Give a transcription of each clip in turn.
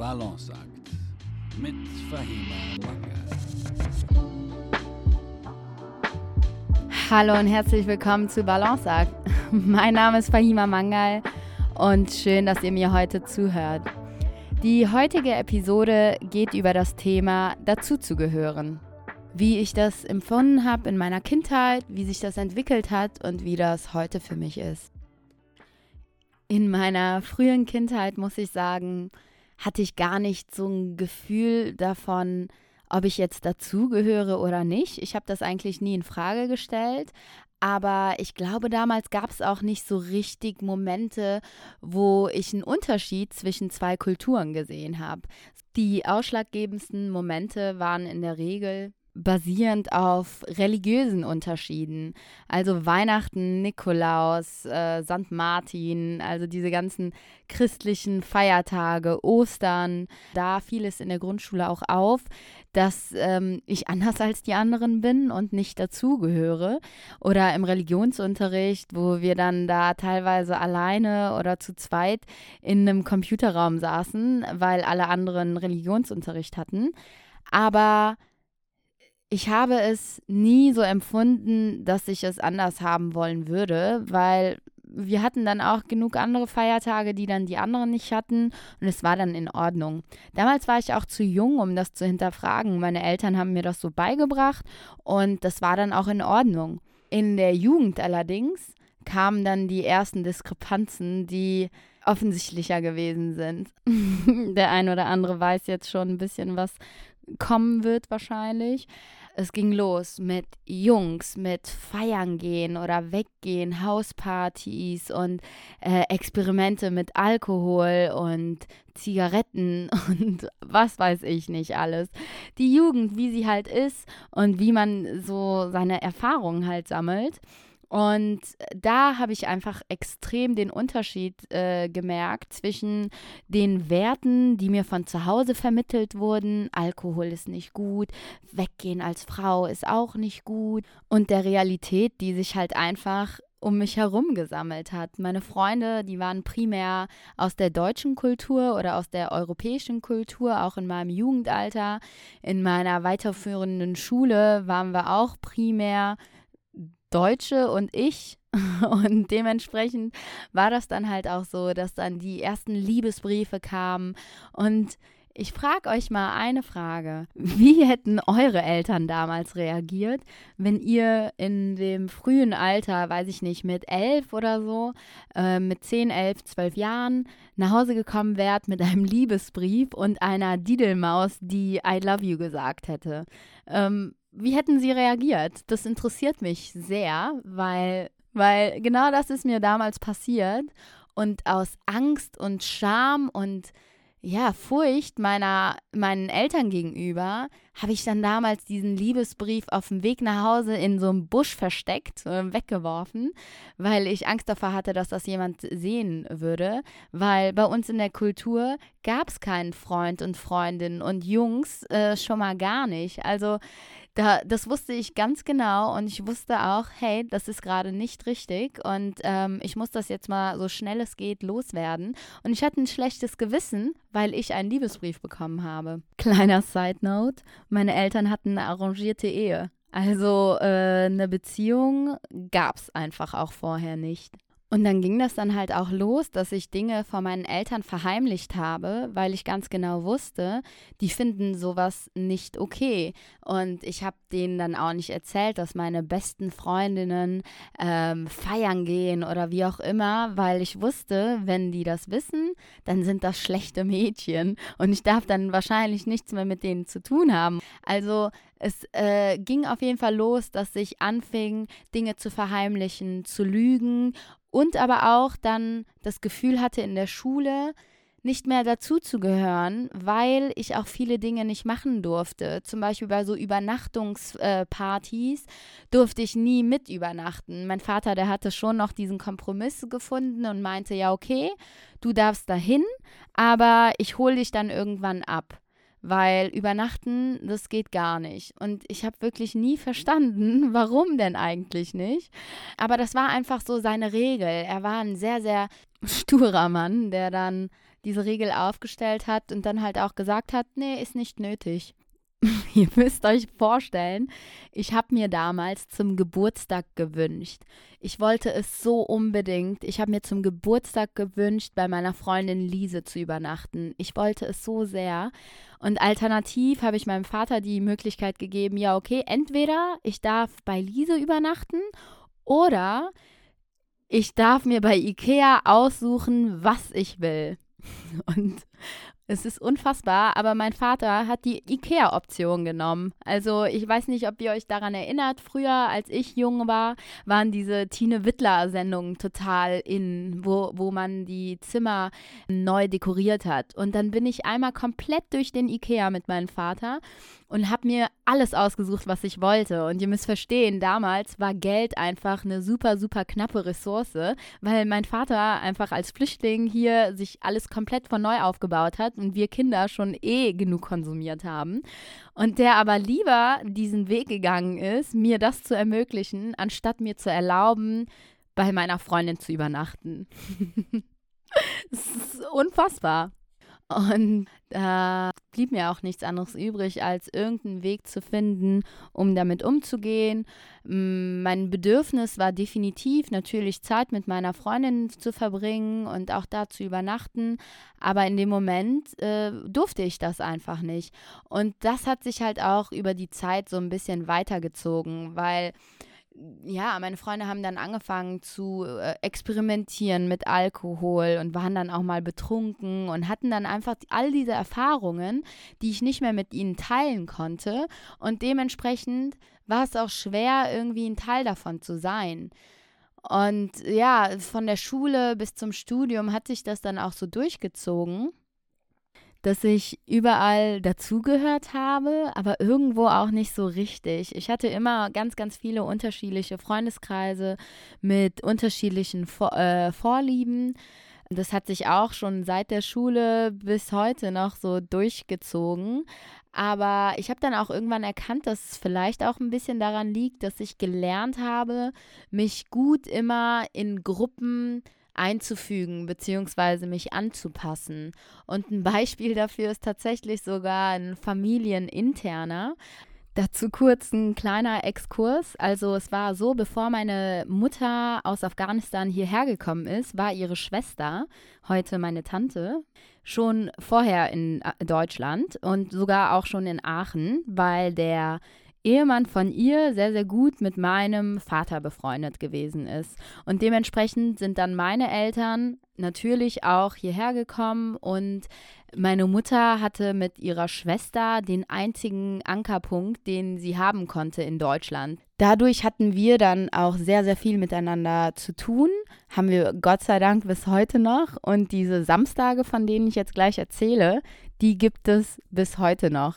Balanceakt mit Fahima Mangal. Hallo und herzlich willkommen zu Balanceakt. Mein Name ist Fahima Mangal und schön, dass ihr mir heute zuhört. Die heutige Episode geht über das Thema dazuzugehören. Wie ich das empfunden habe in meiner Kindheit, wie sich das entwickelt hat und wie das heute für mich ist. In meiner frühen Kindheit, muss ich sagen, hatte ich gar nicht so ein Gefühl davon, ob ich jetzt dazugehöre oder nicht. Ich habe das eigentlich nie in Frage gestellt. Aber ich glaube, damals gab es auch nicht so richtig Momente, wo ich einen Unterschied zwischen zwei Kulturen gesehen habe. Die ausschlaggebendsten Momente waren in der Regel basierend auf religiösen Unterschieden. Also Weihnachten, Nikolaus, äh, St. Martin, also diese ganzen christlichen Feiertage, Ostern. Da fiel es in der Grundschule auch auf, dass ähm, ich anders als die anderen bin und nicht dazugehöre. Oder im Religionsunterricht, wo wir dann da teilweise alleine oder zu zweit in einem Computerraum saßen, weil alle anderen Religionsunterricht hatten. Aber ich habe es nie so empfunden, dass ich es anders haben wollen würde, weil wir hatten dann auch genug andere Feiertage, die dann die anderen nicht hatten und es war dann in Ordnung. Damals war ich auch zu jung, um das zu hinterfragen. Meine Eltern haben mir das so beigebracht und das war dann auch in Ordnung. In der Jugend allerdings kamen dann die ersten Diskrepanzen, die offensichtlicher gewesen sind. der ein oder andere weiß jetzt schon ein bisschen, was kommen wird wahrscheinlich. Es ging los mit Jungs, mit Feiern gehen oder weggehen, Hauspartys und äh, Experimente mit Alkohol und Zigaretten und was weiß ich nicht alles. Die Jugend, wie sie halt ist und wie man so seine Erfahrungen halt sammelt. Und da habe ich einfach extrem den Unterschied äh, gemerkt zwischen den Werten, die mir von zu Hause vermittelt wurden. Alkohol ist nicht gut, weggehen als Frau ist auch nicht gut. Und der Realität, die sich halt einfach um mich herum gesammelt hat. Meine Freunde, die waren primär aus der deutschen Kultur oder aus der europäischen Kultur, auch in meinem Jugendalter. In meiner weiterführenden Schule waren wir auch primär Deutsche und ich. Und dementsprechend war das dann halt auch so, dass dann die ersten Liebesbriefe kamen. Und ich frage euch mal eine Frage. Wie hätten eure Eltern damals reagiert, wenn ihr in dem frühen Alter, weiß ich nicht, mit elf oder so, äh, mit zehn, elf, zwölf Jahren nach Hause gekommen wärt mit einem Liebesbrief und einer Didelmaus, die I love you gesagt hätte? Ähm, wie hätten Sie reagiert? Das interessiert mich sehr, weil, weil genau das ist mir damals passiert. Und aus Angst und Scham und ja, Furcht meiner, meinen Eltern gegenüber habe ich dann damals diesen Liebesbrief auf dem Weg nach Hause in so einem Busch versteckt, weggeworfen, weil ich Angst davor hatte, dass das jemand sehen würde. Weil bei uns in der Kultur gab es keinen Freund und Freundin und Jungs äh, schon mal gar nicht. Also da, das wusste ich ganz genau und ich wusste auch, hey, das ist gerade nicht richtig und ähm, ich muss das jetzt mal so schnell es geht loswerden. Und ich hatte ein schlechtes Gewissen, weil ich einen Liebesbrief bekommen habe. Kleiner Side Note, meine Eltern hatten eine arrangierte Ehe. Also äh, eine Beziehung gab es einfach auch vorher nicht. Und dann ging das dann halt auch los, dass ich Dinge vor meinen Eltern verheimlicht habe, weil ich ganz genau wusste, die finden sowas nicht okay. Und ich habe denen dann auch nicht erzählt, dass meine besten Freundinnen ähm, feiern gehen oder wie auch immer, weil ich wusste, wenn die das wissen, dann sind das schlechte Mädchen. Und ich darf dann wahrscheinlich nichts mehr mit denen zu tun haben. Also es äh, ging auf jeden Fall los, dass ich anfing, Dinge zu verheimlichen, zu lügen und aber auch dann das Gefühl hatte in der Schule, nicht mehr dazuzugehören, weil ich auch viele Dinge nicht machen durfte. Zum Beispiel bei so Übernachtungspartys äh, durfte ich nie mit übernachten. Mein Vater, der hatte schon noch diesen Kompromiss gefunden und meinte, ja, okay, du darfst dahin, aber ich hole dich dann irgendwann ab weil übernachten, das geht gar nicht. Und ich habe wirklich nie verstanden, warum denn eigentlich nicht. Aber das war einfach so seine Regel. Er war ein sehr, sehr sturer Mann, der dann diese Regel aufgestellt hat und dann halt auch gesagt hat, nee, ist nicht nötig. Ihr müsst euch vorstellen, ich habe mir damals zum Geburtstag gewünscht. Ich wollte es so unbedingt. Ich habe mir zum Geburtstag gewünscht, bei meiner Freundin Lise zu übernachten. Ich wollte es so sehr. Und alternativ habe ich meinem Vater die Möglichkeit gegeben, ja, okay, entweder ich darf bei Lise übernachten oder ich darf mir bei Ikea aussuchen, was ich will. Und es ist unfassbar, aber mein Vater hat die IKEA-Option genommen. Also ich weiß nicht, ob ihr euch daran erinnert. Früher, als ich jung war, waren diese Tine Wittler-Sendungen total in, wo, wo man die Zimmer neu dekoriert hat. Und dann bin ich einmal komplett durch den IKEA mit meinem Vater und habe mir alles ausgesucht, was ich wollte. Und ihr müsst verstehen, damals war Geld einfach eine super, super knappe Ressource, weil mein Vater einfach als Flüchtling hier sich alles komplett von neu aufgebaut hat und wir Kinder schon eh genug konsumiert haben. Und der aber lieber diesen Weg gegangen ist, mir das zu ermöglichen, anstatt mir zu erlauben, bei meiner Freundin zu übernachten. das ist unfassbar. Und da blieb mir auch nichts anderes übrig, als irgendeinen Weg zu finden, um damit umzugehen. Mein Bedürfnis war definitiv natürlich Zeit mit meiner Freundin zu verbringen und auch da zu übernachten. Aber in dem Moment äh, durfte ich das einfach nicht. Und das hat sich halt auch über die Zeit so ein bisschen weitergezogen, weil ja, meine Freunde haben dann angefangen zu äh, experimentieren mit Alkohol und waren dann auch mal betrunken und hatten dann einfach all diese Erfahrungen, die ich nicht mehr mit ihnen teilen konnte. Und dementsprechend war es auch schwer, irgendwie ein Teil davon zu sein. Und ja, von der Schule bis zum Studium hat sich das dann auch so durchgezogen dass ich überall dazugehört habe, aber irgendwo auch nicht so richtig. Ich hatte immer ganz, ganz viele unterschiedliche Freundeskreise mit unterschiedlichen Vor äh, Vorlieben. Das hat sich auch schon seit der Schule bis heute noch so durchgezogen. Aber ich habe dann auch irgendwann erkannt, dass es vielleicht auch ein bisschen daran liegt, dass ich gelernt habe, mich gut immer in Gruppen einzufügen bzw. mich anzupassen. Und ein Beispiel dafür ist tatsächlich sogar ein familieninterner. Dazu kurz ein kleiner Exkurs. Also es war so, bevor meine Mutter aus Afghanistan hierher gekommen ist, war ihre Schwester, heute meine Tante, schon vorher in äh, Deutschland und sogar auch schon in Aachen, weil der Ehemann von ihr sehr, sehr gut mit meinem Vater befreundet gewesen ist. Und dementsprechend sind dann meine Eltern natürlich auch hierher gekommen und meine Mutter hatte mit ihrer Schwester den einzigen Ankerpunkt, den sie haben konnte in Deutschland. Dadurch hatten wir dann auch sehr, sehr viel miteinander zu tun. Haben wir Gott sei Dank bis heute noch. Und diese Samstage, von denen ich jetzt gleich erzähle, die gibt es bis heute noch.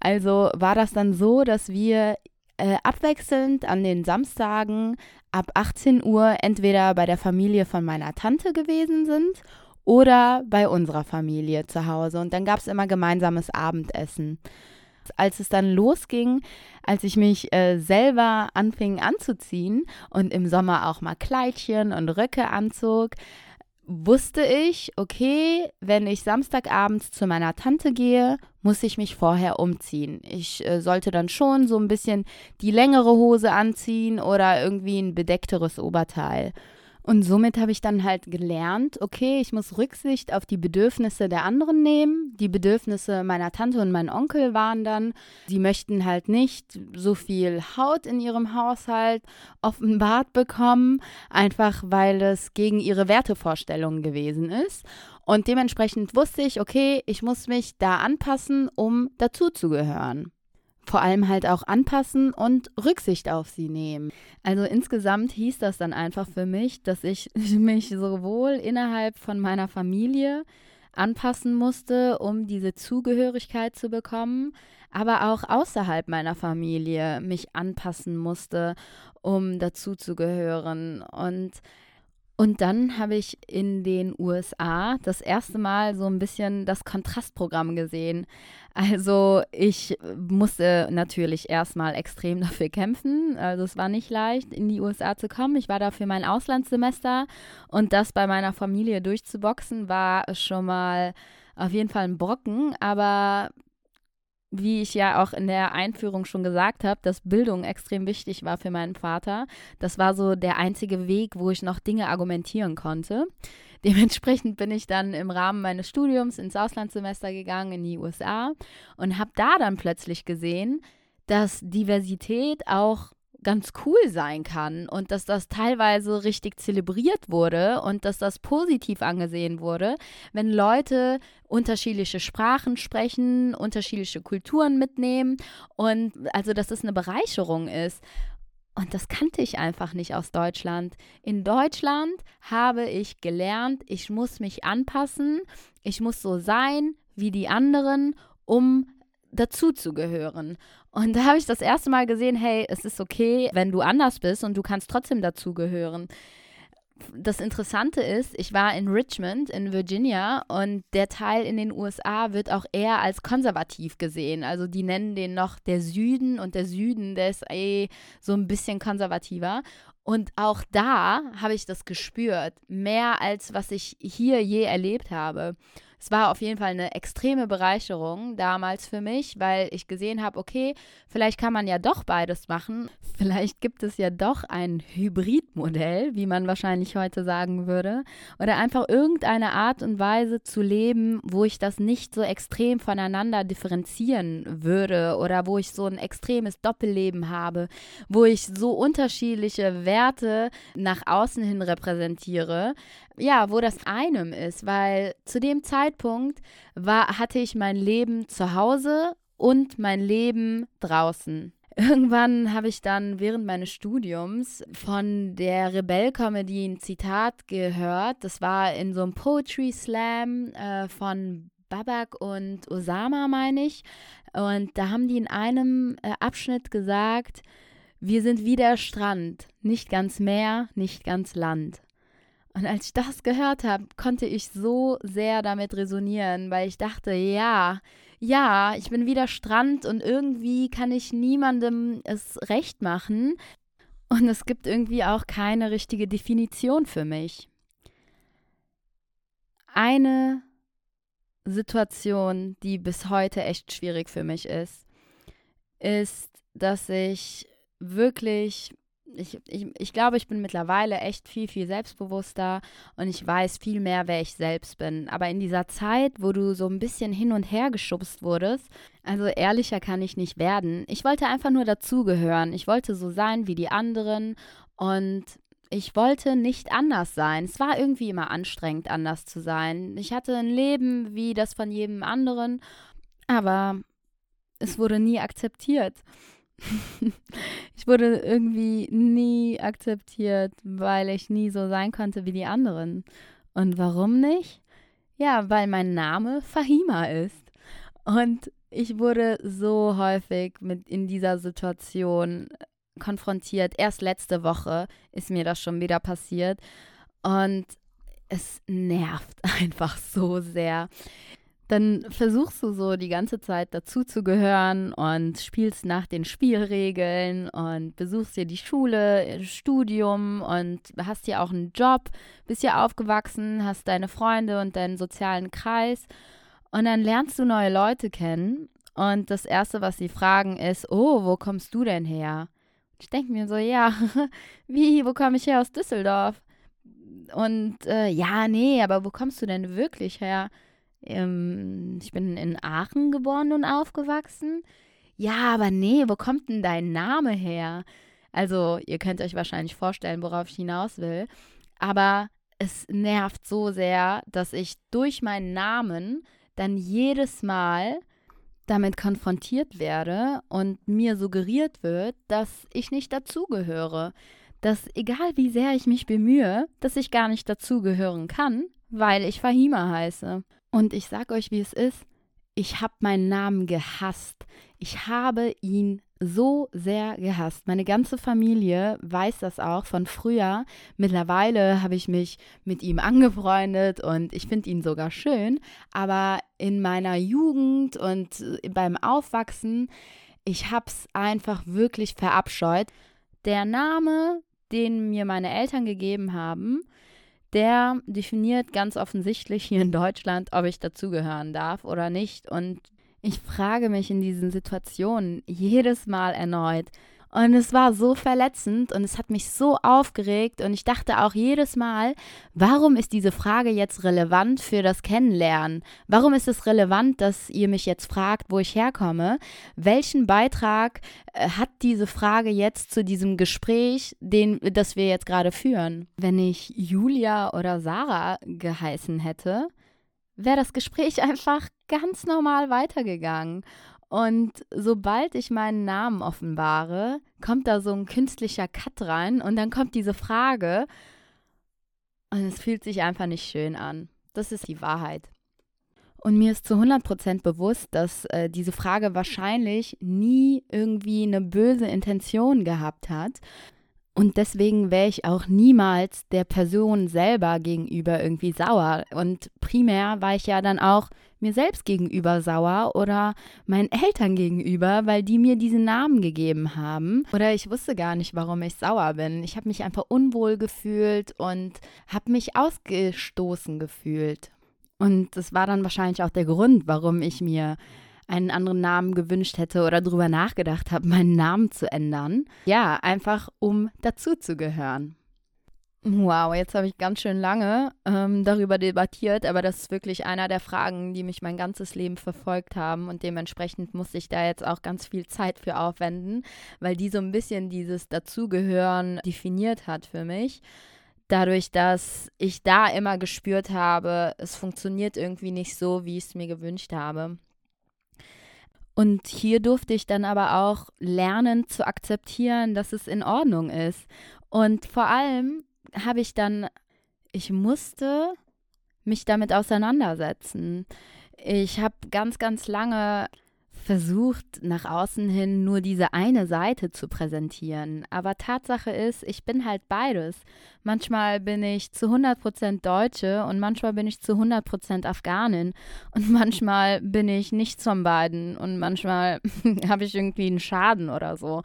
Also war das dann so, dass wir äh, abwechselnd an den Samstagen ab 18 Uhr entweder bei der Familie von meiner Tante gewesen sind oder bei unserer Familie zu Hause. Und dann gab es immer gemeinsames Abendessen. Als es dann losging, als ich mich äh, selber anfing anzuziehen und im Sommer auch mal Kleidchen und Röcke anzog, wusste ich, okay, wenn ich Samstagabends zu meiner Tante gehe, muss ich mich vorher umziehen. Ich äh, sollte dann schon so ein bisschen die längere Hose anziehen oder irgendwie ein bedeckteres Oberteil. Und somit habe ich dann halt gelernt, okay, ich muss Rücksicht auf die Bedürfnisse der anderen nehmen. Die Bedürfnisse meiner Tante und mein Onkel waren dann, sie möchten halt nicht so viel Haut in ihrem Haushalt offenbart bekommen, einfach weil es gegen ihre Wertevorstellungen gewesen ist. Und dementsprechend wusste ich, okay, ich muss mich da anpassen, um dazuzugehören vor allem halt auch anpassen und Rücksicht auf sie nehmen. Also insgesamt hieß das dann einfach für mich, dass ich mich sowohl innerhalb von meiner Familie anpassen musste, um diese Zugehörigkeit zu bekommen, aber auch außerhalb meiner Familie mich anpassen musste, um dazuzugehören. Und Und dann habe ich in den USA das erste Mal so ein bisschen das Kontrastprogramm gesehen. Also ich musste natürlich erstmal extrem dafür kämpfen. Also es war nicht leicht, in die USA zu kommen. Ich war da für mein Auslandssemester und das bei meiner Familie durchzuboxen war schon mal auf jeden Fall ein Brocken. Aber wie ich ja auch in der Einführung schon gesagt habe, dass Bildung extrem wichtig war für meinen Vater. Das war so der einzige Weg, wo ich noch Dinge argumentieren konnte. Dementsprechend bin ich dann im Rahmen meines Studiums ins Auslandssemester gegangen in die USA und habe da dann plötzlich gesehen, dass Diversität auch ganz cool sein kann und dass das teilweise richtig zelebriert wurde und dass das positiv angesehen wurde, wenn Leute unterschiedliche Sprachen sprechen, unterschiedliche Kulturen mitnehmen und also dass es eine Bereicherung ist. Und das kannte ich einfach nicht aus Deutschland. In Deutschland habe ich gelernt, ich muss mich anpassen, ich muss so sein wie die anderen, um dazuzugehören. Und da habe ich das erste Mal gesehen, hey, es ist okay, wenn du anders bist und du kannst trotzdem dazugehören. Das Interessante ist, ich war in Richmond in Virginia und der Teil in den USA wird auch eher als konservativ gesehen. Also die nennen den noch der Süden und der Süden, der ist eh so ein bisschen konservativer. Und auch da habe ich das gespürt, mehr als was ich hier je erlebt habe es war auf jeden Fall eine extreme Bereicherung damals für mich, weil ich gesehen habe, okay, vielleicht kann man ja doch beides machen. Vielleicht gibt es ja doch ein Hybridmodell, wie man wahrscheinlich heute sagen würde. Oder einfach irgendeine Art und Weise zu leben, wo ich das nicht so extrem voneinander differenzieren würde oder wo ich so ein extremes Doppelleben habe, wo ich so unterschiedliche Werte nach außen hin repräsentiere, ja, wo das einem ist, weil zu dem Zeitpunkt war, hatte ich mein Leben zu Hause und mein Leben draußen. Irgendwann habe ich dann während meines Studiums von der Rebell-Comedy ein Zitat gehört. Das war in so einem Poetry Slam äh, von Babak und Osama, meine ich. Und da haben die in einem äh, Abschnitt gesagt, wir sind wie der Strand, nicht ganz Meer, nicht ganz Land. Und als ich das gehört habe, konnte ich so sehr damit resonieren, weil ich dachte, ja, ja, ich bin wieder Strand und irgendwie kann ich niemandem es recht machen. Und es gibt irgendwie auch keine richtige Definition für mich. Eine Situation, die bis heute echt schwierig für mich ist, ist, dass ich wirklich ich, ich, ich glaube, ich bin mittlerweile echt viel, viel selbstbewusster und ich weiß viel mehr, wer ich selbst bin. Aber in dieser Zeit, wo du so ein bisschen hin und her geschubst wurdest, also ehrlicher kann ich nicht werden. Ich wollte einfach nur dazugehören. Ich wollte so sein wie die anderen und ich wollte nicht anders sein. Es war irgendwie immer anstrengend, anders zu sein. Ich hatte ein Leben wie das von jedem anderen, aber es wurde nie akzeptiert. ich wurde irgendwie nie akzeptiert, weil ich nie so sein konnte wie die anderen. Und warum nicht? Ja, weil mein Name Fahima ist. Und ich wurde so häufig mit in dieser Situation konfrontiert. Erst letzte Woche ist mir das schon wieder passiert. Und es nervt einfach so sehr dann versuchst du so die ganze Zeit dazuzugehören und spielst nach den Spielregeln und besuchst dir die Schule, Studium und hast hier auch einen Job, bist hier aufgewachsen, hast deine Freunde und deinen sozialen Kreis und dann lernst du neue Leute kennen und das Erste, was sie fragen, ist, oh, wo kommst du denn her? Ich denke mir so, ja, wie, wo komme ich her aus Düsseldorf? Und äh, ja, nee, aber wo kommst du denn wirklich her? Ähm, ich bin in Aachen geboren und aufgewachsen. Ja, aber nee, wo kommt denn dein Name her? Also, ihr könnt euch wahrscheinlich vorstellen, worauf ich hinaus will. Aber es nervt so sehr, dass ich durch meinen Namen dann jedes Mal damit konfrontiert werde und mir suggeriert wird, dass ich nicht dazugehöre. Dass egal wie sehr ich mich bemühe, dass ich gar nicht dazugehören kann, weil ich Fahima heiße. Und ich sage euch, wie es ist. Ich habe meinen Namen gehasst. Ich habe ihn so sehr gehasst. Meine ganze Familie weiß das auch von früher. Mittlerweile habe ich mich mit ihm angefreundet und ich finde ihn sogar schön. Aber in meiner Jugend und beim Aufwachsen, ich habe es einfach wirklich verabscheut. Der Name, den mir meine Eltern gegeben haben, der definiert ganz offensichtlich hier in Deutschland, ob ich dazugehören darf oder nicht. Und ich frage mich in diesen Situationen jedes Mal erneut. Und es war so verletzend und es hat mich so aufgeregt und ich dachte auch jedes Mal, warum ist diese Frage jetzt relevant für das Kennenlernen? Warum ist es relevant, dass ihr mich jetzt fragt, wo ich herkomme? Welchen Beitrag äh, hat diese Frage jetzt zu diesem Gespräch, den, das wir jetzt gerade führen? Wenn ich Julia oder Sarah geheißen hätte, wäre das Gespräch einfach ganz normal weitergegangen. Und sobald ich meinen Namen offenbare, kommt da so ein künstlicher Cut rein und dann kommt diese Frage und es fühlt sich einfach nicht schön an. Das ist die Wahrheit. Und mir ist zu 100% bewusst, dass äh, diese Frage wahrscheinlich nie irgendwie eine böse Intention gehabt hat, und deswegen wäre ich auch niemals der Person selber gegenüber irgendwie sauer. Und primär war ich ja dann auch mir selbst gegenüber sauer oder meinen Eltern gegenüber, weil die mir diesen Namen gegeben haben. Oder ich wusste gar nicht, warum ich sauer bin. Ich habe mich einfach unwohl gefühlt und habe mich ausgestoßen gefühlt. Und das war dann wahrscheinlich auch der Grund, warum ich mir einen anderen Namen gewünscht hätte oder darüber nachgedacht habe, meinen Namen zu ändern. Ja, einfach um dazuzugehören. Wow, jetzt habe ich ganz schön lange ähm, darüber debattiert, aber das ist wirklich einer der Fragen, die mich mein ganzes Leben verfolgt haben und dementsprechend muss ich da jetzt auch ganz viel Zeit für aufwenden, weil die so ein bisschen dieses Dazugehören definiert hat für mich. Dadurch, dass ich da immer gespürt habe, es funktioniert irgendwie nicht so, wie ich es mir gewünscht habe. Und hier durfte ich dann aber auch lernen zu akzeptieren, dass es in Ordnung ist. Und vor allem habe ich dann, ich musste mich damit auseinandersetzen. Ich habe ganz, ganz lange versucht, nach außen hin nur diese eine Seite zu präsentieren. Aber Tatsache ist, ich bin halt beides. Manchmal bin ich zu 100% Deutsche und manchmal bin ich zu 100% Afghanin und manchmal bin ich nichts von beiden und manchmal habe ich irgendwie einen Schaden oder so.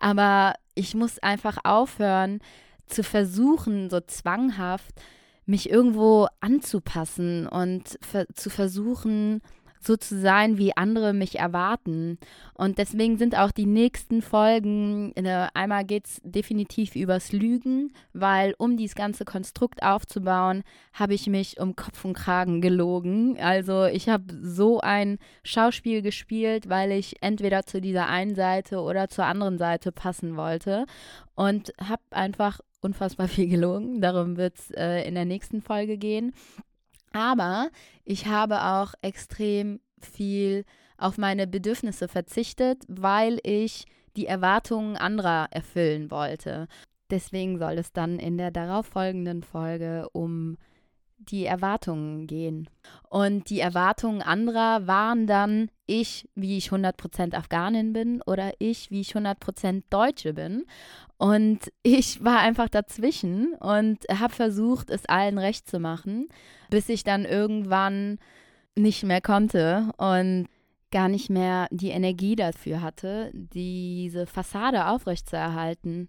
Aber ich muss einfach aufhören zu versuchen, so zwanghaft mich irgendwo anzupassen und zu versuchen, so zu sein, wie andere mich erwarten. Und deswegen sind auch die nächsten Folgen, äh, einmal geht es definitiv übers Lügen, weil um dieses ganze Konstrukt aufzubauen, habe ich mich um Kopf und Kragen gelogen. Also ich habe so ein Schauspiel gespielt, weil ich entweder zu dieser einen Seite oder zur anderen Seite passen wollte und habe einfach unfassbar viel gelogen. Darum wird es äh, in der nächsten Folge gehen. Aber ich habe auch extrem viel auf meine Bedürfnisse verzichtet, weil ich die Erwartungen anderer erfüllen wollte. Deswegen soll es dann in der darauffolgenden Folge um die Erwartungen gehen. Und die Erwartungen anderer waren dann ich, wie ich 100% Afghanin bin oder ich, wie ich 100% Deutsche bin. Und ich war einfach dazwischen und habe versucht, es allen recht zu machen, bis ich dann irgendwann nicht mehr konnte und gar nicht mehr die Energie dafür hatte, diese Fassade aufrechtzuerhalten.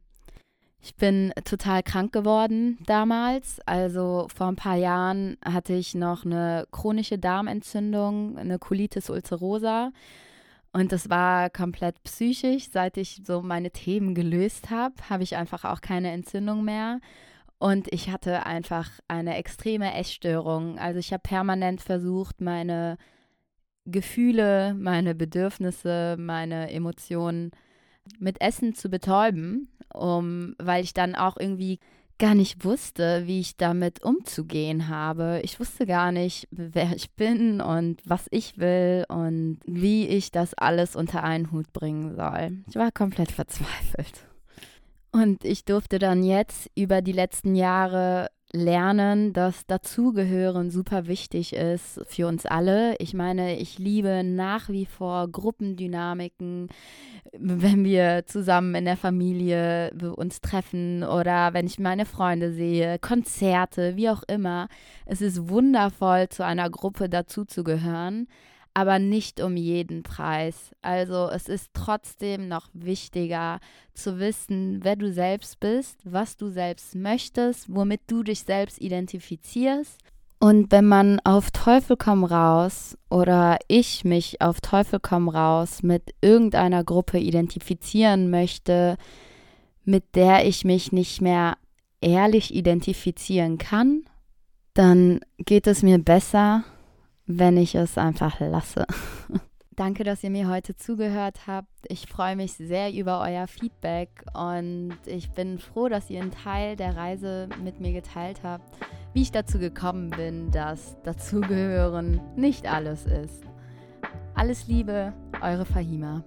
Ich bin total krank geworden damals. Also vor ein paar Jahren hatte ich noch eine chronische Darmentzündung, eine Colitis ulcerosa. Und das war komplett psychisch. Seit ich so meine Themen gelöst habe, habe ich einfach auch keine Entzündung mehr. Und ich hatte einfach eine extreme Essstörung. Also ich habe permanent versucht, meine Gefühle, meine Bedürfnisse, meine Emotionen mit Essen zu betäuben, um, weil ich dann auch irgendwie gar nicht wusste, wie ich damit umzugehen habe. Ich wusste gar nicht, wer ich bin und was ich will und wie ich das alles unter einen Hut bringen soll. Ich war komplett verzweifelt. Und ich durfte dann jetzt über die letzten Jahre lernen, dass Dazugehören super wichtig ist für uns alle. Ich meine, ich liebe nach wie vor Gruppendynamiken, wenn wir zusammen in der Familie uns treffen oder wenn ich meine Freunde sehe, Konzerte, wie auch immer. Es ist wundervoll, zu einer Gruppe dazuzugehören aber nicht um jeden Preis. Also es ist trotzdem noch wichtiger zu wissen, wer du selbst bist, was du selbst möchtest, womit du dich selbst identifizierst. Und wenn man auf Teufel komm raus oder ich mich auf Teufel komm raus mit irgendeiner Gruppe identifizieren möchte, mit der ich mich nicht mehr ehrlich identifizieren kann, dann geht es mir besser, wenn ich es einfach lasse. Danke, dass ihr mir heute zugehört habt. Ich freue mich sehr über euer Feedback und ich bin froh, dass ihr einen Teil der Reise mit mir geteilt habt, wie ich dazu gekommen bin, dass dazugehören nicht alles ist. Alles Liebe, eure Fahima.